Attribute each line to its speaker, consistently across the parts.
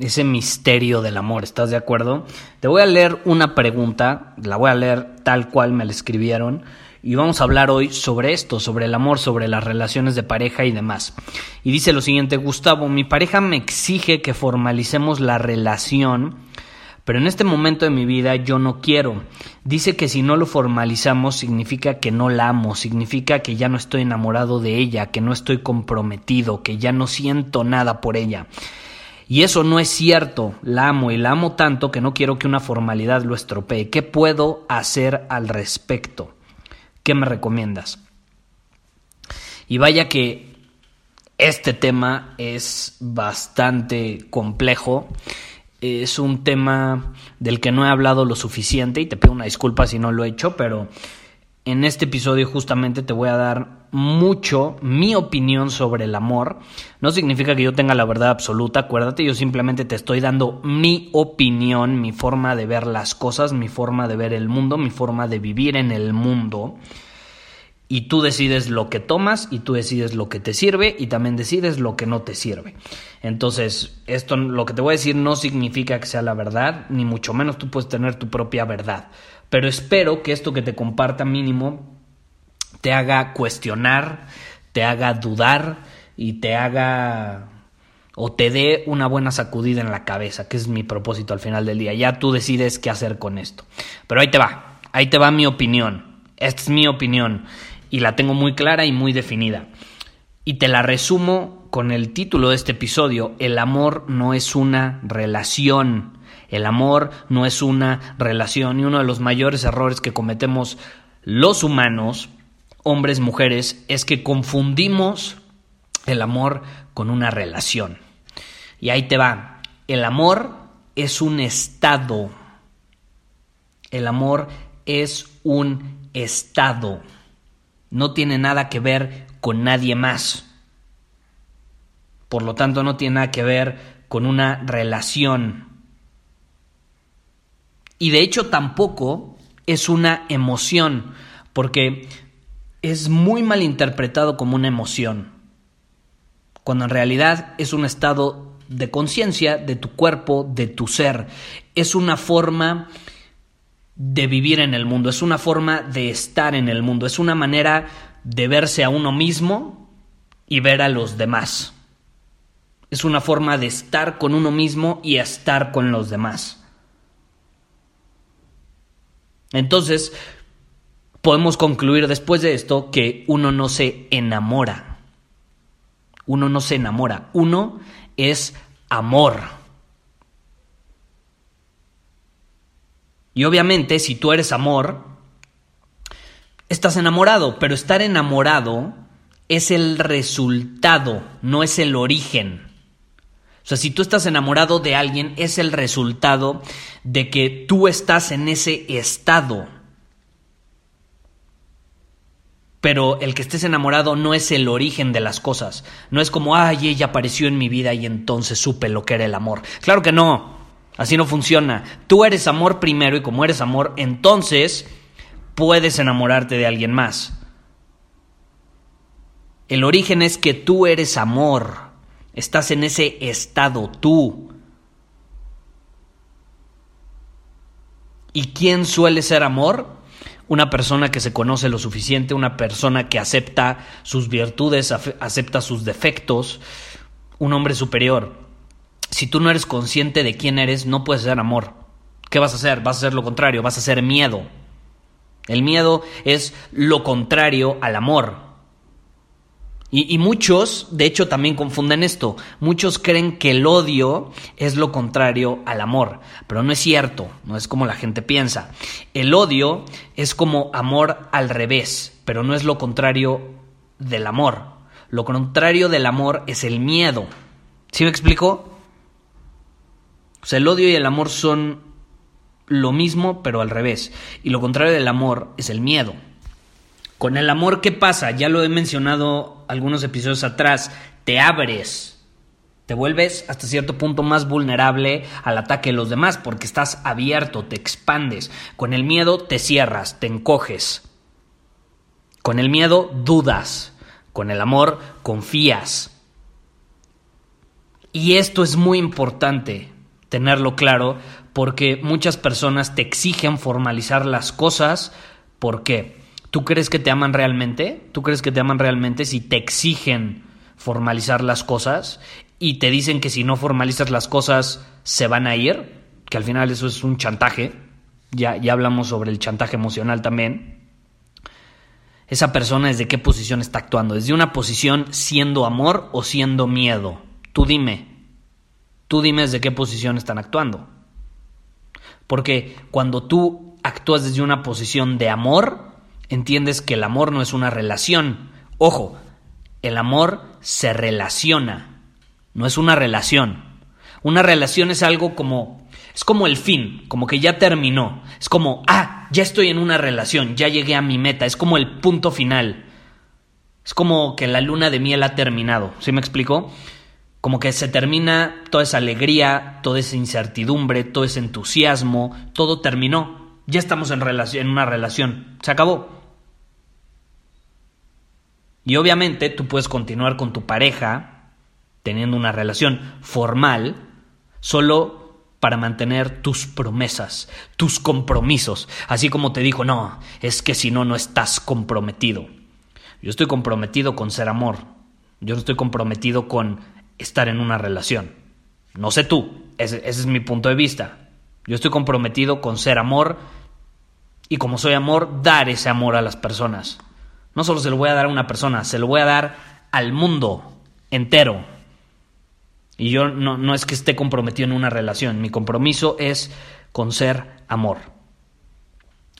Speaker 1: Ese misterio del amor, ¿estás de acuerdo? Te voy a leer una pregunta, la voy a leer tal cual me la escribieron y vamos a hablar hoy sobre esto, sobre el amor, sobre las relaciones de pareja y demás. Y dice lo siguiente, Gustavo, mi pareja me exige que formalicemos la relación, pero en este momento de mi vida yo no quiero. Dice que si no lo formalizamos significa que no la amo, significa que ya no estoy enamorado de ella, que no estoy comprometido, que ya no siento nada por ella. Y eso no es cierto, la amo y la amo tanto que no quiero que una formalidad lo estropee. ¿Qué puedo hacer al respecto? ¿Qué me recomiendas? Y vaya que este tema es bastante complejo. Es un tema del que no he hablado lo suficiente y te pido una disculpa si no lo he hecho, pero en este episodio justamente te voy a dar mucho mi opinión sobre el amor. No significa que yo tenga la verdad absoluta, acuérdate, yo simplemente te estoy dando mi opinión, mi forma de ver las cosas, mi forma de ver el mundo, mi forma de vivir en el mundo. Y tú decides lo que tomas y tú decides lo que te sirve y también decides lo que no te sirve. Entonces, esto lo que te voy a decir no significa que sea la verdad, ni mucho menos tú puedes tener tu propia verdad. Pero espero que esto que te comparta mínimo te haga cuestionar, te haga dudar y te haga o te dé una buena sacudida en la cabeza, que es mi propósito al final del día. Ya tú decides qué hacer con esto. Pero ahí te va, ahí te va mi opinión. Es mi opinión y la tengo muy clara y muy definida. Y te la resumo con el título de este episodio, El amor no es una relación. El amor no es una relación y uno de los mayores errores que cometemos los humanos hombres, mujeres, es que confundimos el amor con una relación. Y ahí te va. El amor es un estado. El amor es un estado. No tiene nada que ver con nadie más. Por lo tanto, no tiene nada que ver con una relación. Y de hecho tampoco es una emoción, porque es muy mal interpretado como una emoción, cuando en realidad es un estado de conciencia de tu cuerpo, de tu ser. Es una forma de vivir en el mundo, es una forma de estar en el mundo, es una manera de verse a uno mismo y ver a los demás. Es una forma de estar con uno mismo y estar con los demás. Entonces, podemos concluir después de esto que uno no se enamora. Uno no se enamora, uno es amor. Y obviamente si tú eres amor, estás enamorado, pero estar enamorado es el resultado, no es el origen. Sea, si tú estás enamorado de alguien, es el resultado de que tú estás en ese estado pero el que estés enamorado no es el origen de las cosas. No es como, ay, ella apareció en mi vida y entonces supe lo que era el amor. Claro que no. Así no funciona. Tú eres amor primero y como eres amor, entonces puedes enamorarte de alguien más. El origen es que tú eres amor. Estás en ese estado tú. ¿Y quién suele ser amor? una persona que se conoce lo suficiente, una persona que acepta sus virtudes, acepta sus defectos, un hombre superior. Si tú no eres consciente de quién eres, no puedes ser amor. ¿Qué vas a hacer? Vas a hacer lo contrario, vas a hacer miedo. El miedo es lo contrario al amor. Y, muchos, de hecho, también confunden esto. Muchos creen que el odio es lo contrario al amor, pero no es cierto, no es como la gente piensa. El odio es como amor al revés, pero no es lo contrario del amor. Lo contrario del amor es el miedo. ¿Sí me explico? O sea, el odio y el amor son lo mismo, pero al revés. Y lo contrario del amor es el miedo. Con el amor, ¿qué pasa? Ya lo he mencionado algunos episodios atrás. Te abres. Te vuelves hasta cierto punto más vulnerable al ataque de los demás porque estás abierto, te expandes. Con el miedo te cierras, te encoges. Con el miedo dudas. Con el amor confías. Y esto es muy importante tenerlo claro porque muchas personas te exigen formalizar las cosas. ¿Por qué? ¿Tú crees que te aman realmente? ¿Tú crees que te aman realmente si te exigen formalizar las cosas y te dicen que si no formalizas las cosas se van a ir? Que al final eso es un chantaje. Ya, ya hablamos sobre el chantaje emocional también. Esa persona desde qué posición está actuando. ¿Desde una posición siendo amor o siendo miedo? Tú dime. Tú dime desde qué posición están actuando. Porque cuando tú actúas desde una posición de amor, entiendes que el amor no es una relación. Ojo, el amor se relaciona, no es una relación. Una relación es algo como es como el fin, como que ya terminó. Es como, ah, ya estoy en una relación, ya llegué a mi meta, es como el punto final. Es como que la luna de miel ha terminado, ¿sí me explico? Como que se termina toda esa alegría, toda esa incertidumbre, todo ese entusiasmo, todo terminó. Ya estamos en, en una relación, se acabó. Y obviamente tú puedes continuar con tu pareja teniendo una relación formal solo para mantener tus promesas, tus compromisos. Así como te dijo, no, es que si no, no estás comprometido. Yo estoy comprometido con ser amor. Yo no estoy comprometido con estar en una relación. No sé tú, ese, ese es mi punto de vista. Yo estoy comprometido con ser amor y como soy amor, dar ese amor a las personas. No solo se lo voy a dar a una persona, se lo voy a dar al mundo entero. Y yo no, no es que esté comprometido en una relación, mi compromiso es con ser amor.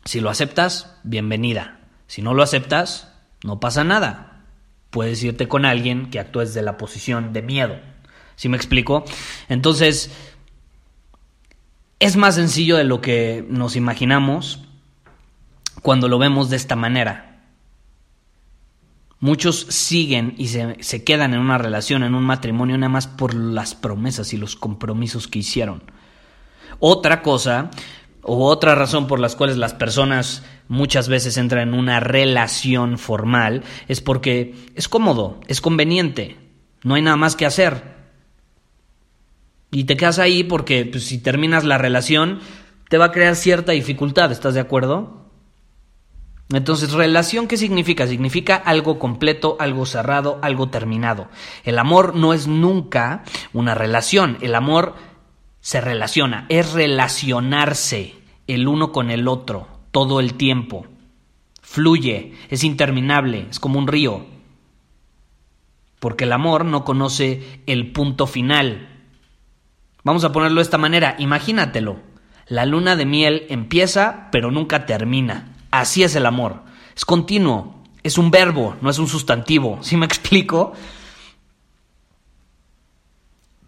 Speaker 1: Si lo aceptas, bienvenida. Si no lo aceptas, no pasa nada. Puedes irte con alguien que actúe desde la posición de miedo. ¿Sí me explico? Entonces, es más sencillo de lo que nos imaginamos cuando lo vemos de esta manera. Muchos siguen y se, quedan en una relación, en un matrimonio, nada más por las promesas y los compromisos que hicieron. Otra cosa, o otra razón por las cuales las personas muchas veces entran en una relación formal, es porque es cómodo, es conveniente, no hay nada más que hacer. Y te quedas ahí porque pues, si terminas la relación, te va a crear cierta dificultad, ¿estás de acuerdo? Entonces, relación, ¿qué significa? Significa algo completo, algo cerrado, algo terminado. El amor no es nunca una relación, el amor se relaciona, es relacionarse el uno con el otro todo el tiempo. Fluye, es interminable, es como un río. Porque el amor no conoce el punto final. Vamos a ponerlo de esta manera, imagínatelo. La luna de miel empieza pero nunca termina. Así es el amor. Es continuo, es un verbo, no es un sustantivo. ¿Sí me explico?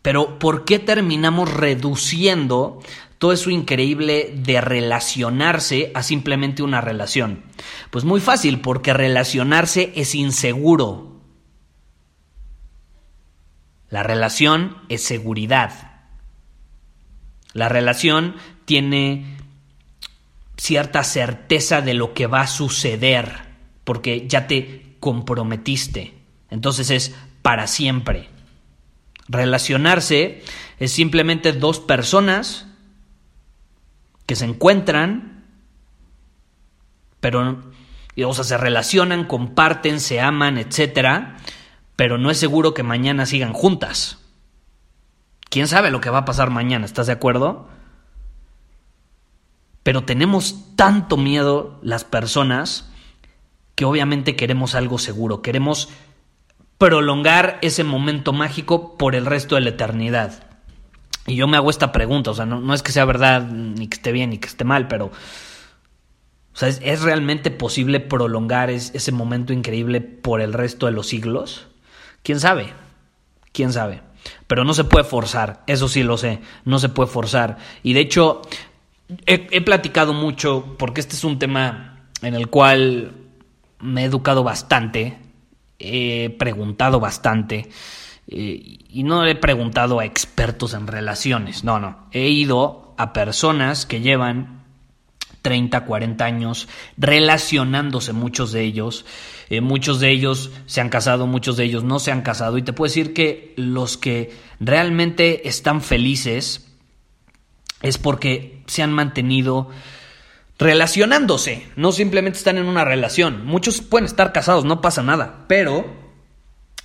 Speaker 1: Pero ¿por qué terminamos reduciendo todo eso increíble de relacionarse a simplemente una relación? Pues muy fácil, porque relacionarse es inseguro. La relación es seguridad. La relación tiene cierta certeza de lo que va a suceder, porque ya te comprometiste. Entonces es para siempre. Relacionarse es simplemente dos personas que se encuentran, pero, o sea, se relacionan, comparten, se aman, etcétera, pero no es seguro que mañana sigan juntas. ¿Quién sabe lo que va a pasar mañana? ¿Estás de acuerdo? Pero tenemos tanto miedo las personas que obviamente queremos algo seguro, queremos prolongar ese momento mágico por el resto de la eternidad. Y yo me hago esta pregunta, o sea, no, es que sea verdad, ni que esté bien, ni que esté mal, pero... O sea, ¿es, realmente posible prolongar ese momento increíble por el resto de los siglos? ¿Quién sabe? ¿Quién sabe? Pero no se puede forzar, eso sí lo sé, no se puede forzar. Y de hecho, he, platicado mucho, porque este es un tema en el cual me he educado bastante, he preguntado bastante, eh, y no he preguntado a expertos en relaciones, no, no, he ido a personas que llevan 30, 40 años relacionándose muchos de ellos. Eh, muchos de ellos se han casado, muchos de ellos no se han casado. Y te puedo decir que los que realmente están felices es porque se han mantenido relacionándose. No simplemente están en una relación. Muchos pueden estar casados, no pasa nada. Pero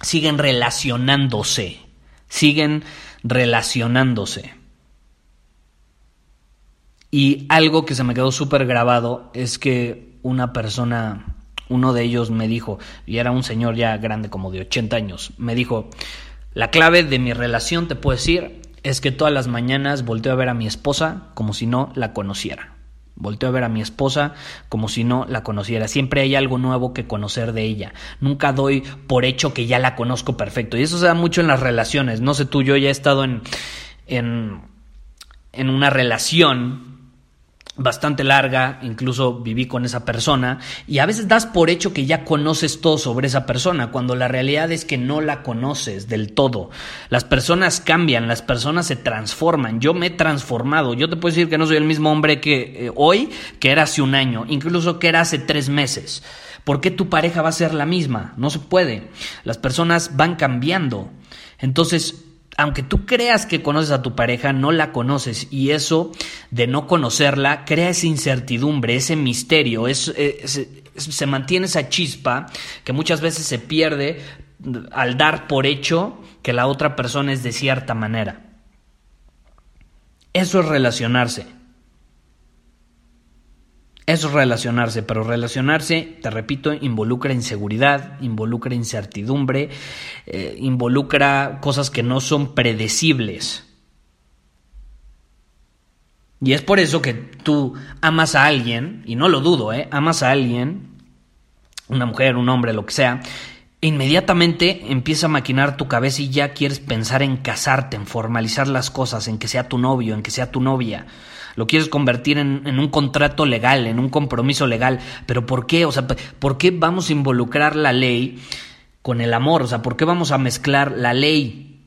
Speaker 1: siguen relacionándose. Siguen relacionándose. Y algo que se me quedó súper grabado es que una persona, uno de ellos me dijo, y era un señor ya grande como de 80 años, me dijo, la clave de mi relación, te puedo decir, es que todas las mañanas volteo a ver a mi esposa como si no la conociera. Volteo a ver a mi esposa como si no la conociera. Siempre hay algo nuevo que conocer de ella. Nunca doy por hecho que ya la conozco perfecto. Y eso se da mucho en las relaciones. No sé tú, yo ya he estado en, en, en una relación bastante larga, incluso viví con esa persona, y a veces das por hecho que ya conoces todo sobre esa persona, cuando la realidad es que no la conoces del todo. Las personas cambian, las personas se transforman. Yo me he transformado. Yo te puedo decir que no soy el mismo hombre que eh, hoy que era hace un año, incluso que era hace tres meses. ¿Por qué tu pareja va a ser la misma? No se puede. Las personas van cambiando. Entonces, aunque tú creas que conoces a tu pareja, no la conoces y eso de no conocerla crea esa incertidumbre, ese misterio, es, se mantiene esa chispa que muchas veces se pierde al dar por hecho que la otra persona es de cierta manera. Eso es relacionarse. Es relacionarse, pero relacionarse, te repito, involucra inseguridad, involucra incertidumbre, eh, involucra cosas que no son predecibles. Y es por eso que tú amas a alguien, y no lo dudo, ¿eh? amas a alguien, una mujer, un hombre, lo que sea, inmediatamente empieza a maquinar tu cabeza y ya quieres pensar en casarte, en formalizar las cosas, en que sea tu novio, en que sea tu novia lo quieres convertir en, un contrato legal, en un compromiso legal. Pero ¿por qué? O sea, ¿por qué vamos a involucrar la ley con el amor? O sea, ¿por qué vamos a mezclar la ley?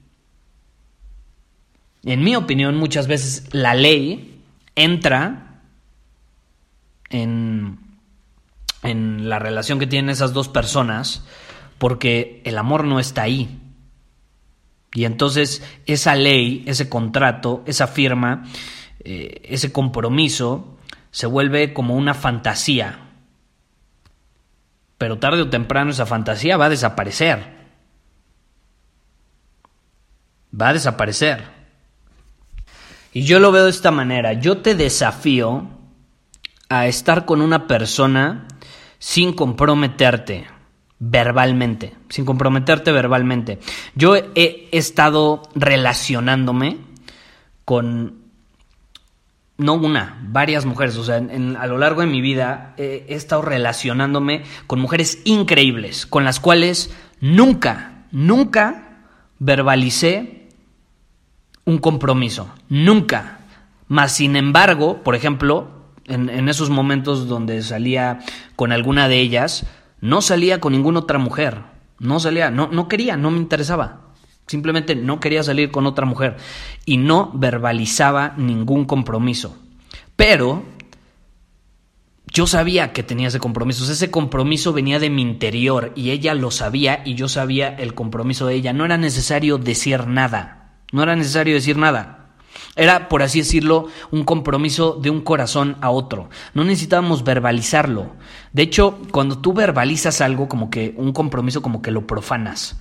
Speaker 1: En mi opinión, muchas veces la ley entra en, en la relación que tienen esas dos personas porque el amor no está ahí. Y entonces esa ley, ese contrato, esa firma, eh, ese compromiso se vuelve como una fantasía. Pero tarde o temprano esa fantasía va a desaparecer. Va a desaparecer. Y yo lo veo de esta manera. Yo te desafío a estar con una persona sin comprometerte verbalmente, sin comprometerte verbalmente. Yo he estado relacionándome con no una, varias mujeres. O sea, a lo largo de mi vida he, estado relacionándome con mujeres increíbles, con las cuales nunca, nunca verbalicé un compromiso. Nunca. Más sin embargo, por ejemplo, en esos momentos donde salía con alguna de ellas, no salía con ninguna otra mujer. No salía, no, no quería, no me interesaba. Simplemente no quería salir con otra mujer y no verbalizaba ningún compromiso. Pero yo sabía que tenía ese compromiso. ese compromiso venía de mi interior y ella lo sabía y yo sabía el compromiso de ella. No era necesario decir nada. No era necesario decir nada. Era, por así decirlo, un compromiso de un corazón a otro. No necesitábamos verbalizarlo. De hecho, cuando tú verbalizas algo como que un compromiso como que lo profanas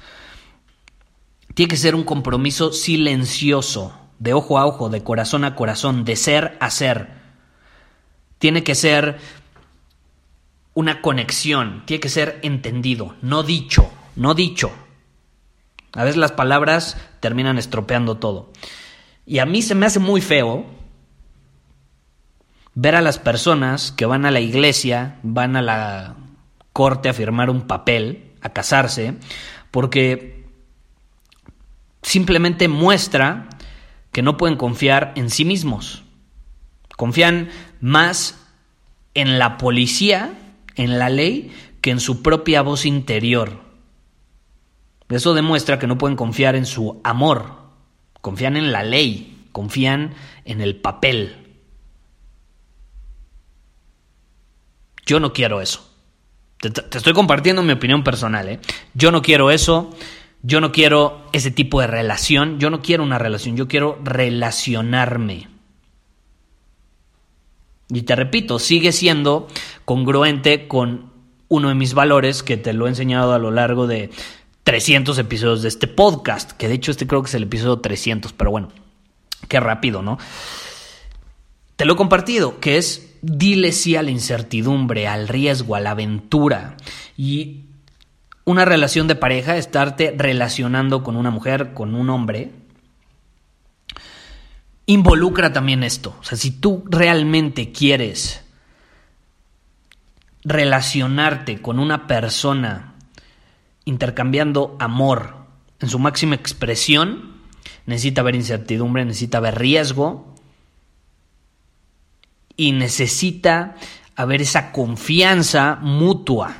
Speaker 1: Tiene que ser un compromiso silencioso, de ojo a ojo, de corazón a corazón, de ser a ser. Tiene que ser una conexión, tiene que ser entendido, no dicho, no dicho. A veces las palabras terminan estropeando todo. Y a mí se me hace muy feo ver a las personas que van a la iglesia, van a la corte a firmar un papel, a casarse, porque simplemente muestra que no pueden confiar en sí mismos. Confían más en la policía, en la ley, que en su propia voz interior. Eso demuestra que no pueden confiar en su amor, confían en la ley, confían en el papel. Yo no quiero eso. Te, estoy compartiendo mi opinión personal. ¿eh? Yo no quiero eso. Yo no quiero ese tipo de relación. Yo no quiero una relación. Yo quiero relacionarme. Y te repito, sigue siendo congruente con uno de mis valores que te lo he enseñado a lo largo de 300 episodios de este podcast, que de hecho este creo que es el episodio 300, pero bueno, qué rápido, ¿no? Te lo he compartido, que es dile sí a la incertidumbre, al riesgo, a la aventura. Y una relación de pareja, estarte relacionando con una mujer, con un hombre, involucra también esto. O sea, si tú realmente quieres relacionarte con una persona intercambiando amor en su máxima expresión, necesita haber incertidumbre, necesita haber riesgo y necesita haber esa confianza mutua.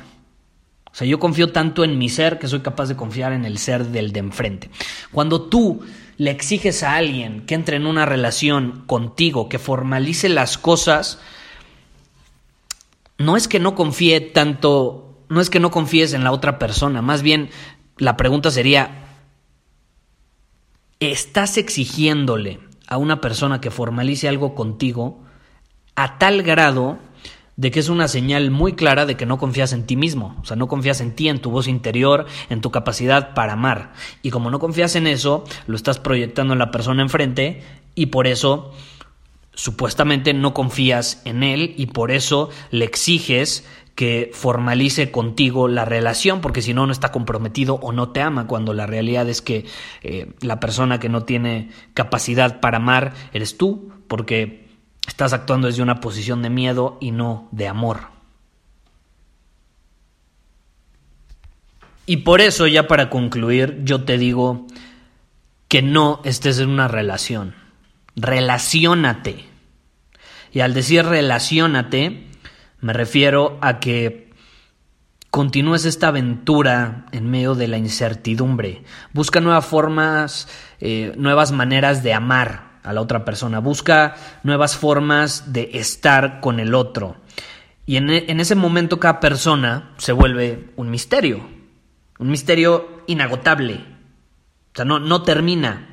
Speaker 1: O sea, yo confío tanto en mi ser que soy capaz de confiar en el ser del de enfrente. Cuando tú le exiges a alguien que entre en una relación contigo, que formalice las cosas, no es que no confíe tanto, no es que no confíes en la otra persona, más bien la pregunta sería, ¿estás exigiéndole a una persona que formalice algo contigo a tal grado de que es una señal muy clara de que no confías en ti mismo, o sea, no confías en ti, en tu voz interior, en tu capacidad para amar. Y como no confías en eso, lo estás proyectando en la persona enfrente y por eso supuestamente no confías en él y por eso le exiges que formalice contigo la relación, porque si no, no está comprometido o no te ama, cuando la realidad es que eh, la persona que no tiene capacidad para amar eres tú, porque Estás actuando desde una posición de miedo y no de amor. Y por eso, ya para concluir, yo te digo que no estés en una relación. Relaciónate. Y al decir relaciónate, me refiero a que continúes esta aventura en medio de la incertidumbre. Busca nuevas formas, eh, nuevas maneras de amar a la otra persona, busca nuevas formas de estar con el otro. Y en, en, ese momento cada persona se vuelve un misterio, un misterio inagotable. O sea, no, no termina.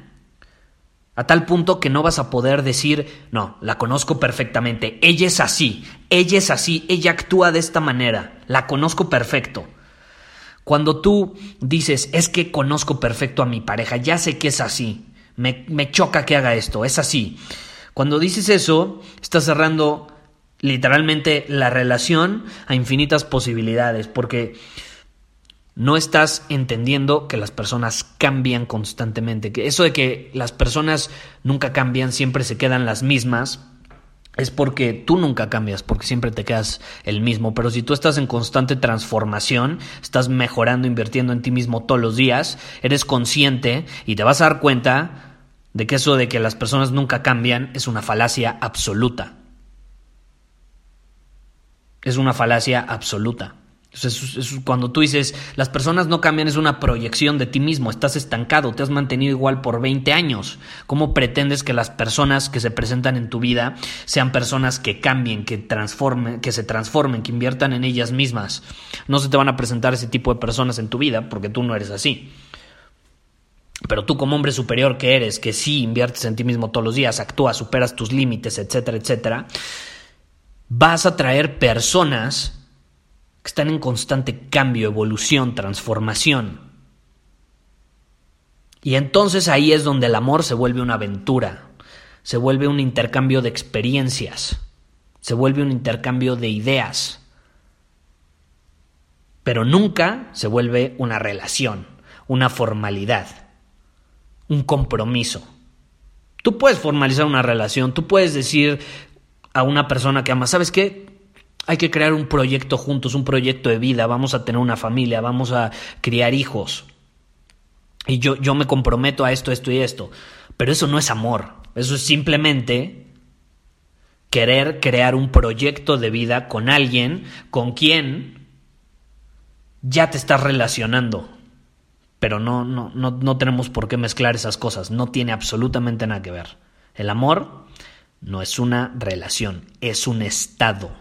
Speaker 1: A tal punto que no vas a poder decir, no, la conozco perfectamente, ella es así, ella es así, ella actúa de esta manera, la conozco perfecto. Cuando tú dices, es que conozco perfecto a mi pareja, ya sé que es así, me, choca que haga esto, es así. Cuando dices eso, estás cerrando literalmente la relación a infinitas posibilidades, porque no estás entendiendo que las personas cambian constantemente, que eso de que las personas nunca cambian, siempre se quedan las mismas, es porque tú nunca cambias, porque siempre te quedas el mismo. Pero si tú estás en constante transformación, estás mejorando, invirtiendo en ti mismo todos los días, eres consciente y te vas a dar cuenta de que eso de que las personas nunca cambian es una falacia absoluta. Es una falacia absoluta. Cuando tú dices, las personas no cambian, es una proyección de ti mismo, estás estancado, te has mantenido igual por 20 años. ¿Cómo pretendes que las personas que se presentan en tu vida sean personas que cambien, que transformen, que se transformen, que inviertan en ellas mismas? No se te van a presentar ese tipo de personas en tu vida porque tú no eres así. Pero tú como hombre superior que eres, que sí inviertes en ti mismo todos los días, actúas, superas tus límites, etcétera, etcétera, vas a traer personas están en constante cambio, evolución, transformación. Y entonces ahí es donde el amor se vuelve una aventura, se vuelve un intercambio de experiencias, se vuelve un intercambio de ideas, pero nunca se vuelve una relación, una formalidad, un compromiso. Tú puedes formalizar una relación, tú puedes decir a una persona que ama, ¿sabes qué? Hay que crear un proyecto juntos, un proyecto de vida, vamos a tener una familia, vamos a criar hijos. Y yo, yo me comprometo a esto, esto y esto. Pero eso no es amor, eso es simplemente querer crear un proyecto de vida con alguien con quien ya te estás relacionando. Pero no, no, no, no tenemos por qué mezclar esas cosas, no tiene absolutamente nada que ver. El amor no es una relación, es un estado.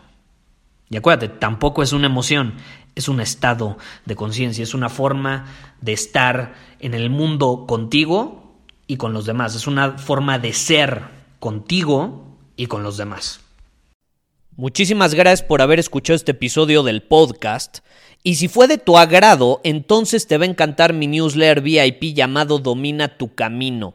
Speaker 1: Y acuérdate, tampoco es una emoción, es un estado de conciencia, es una forma de estar en el mundo contigo y con los demás, es una forma de ser contigo y con los demás. Muchísimas gracias por haber escuchado este episodio del podcast. Y si fue de tu agrado, entonces te va a encantar mi newsletter VIP llamado Domina tu Camino.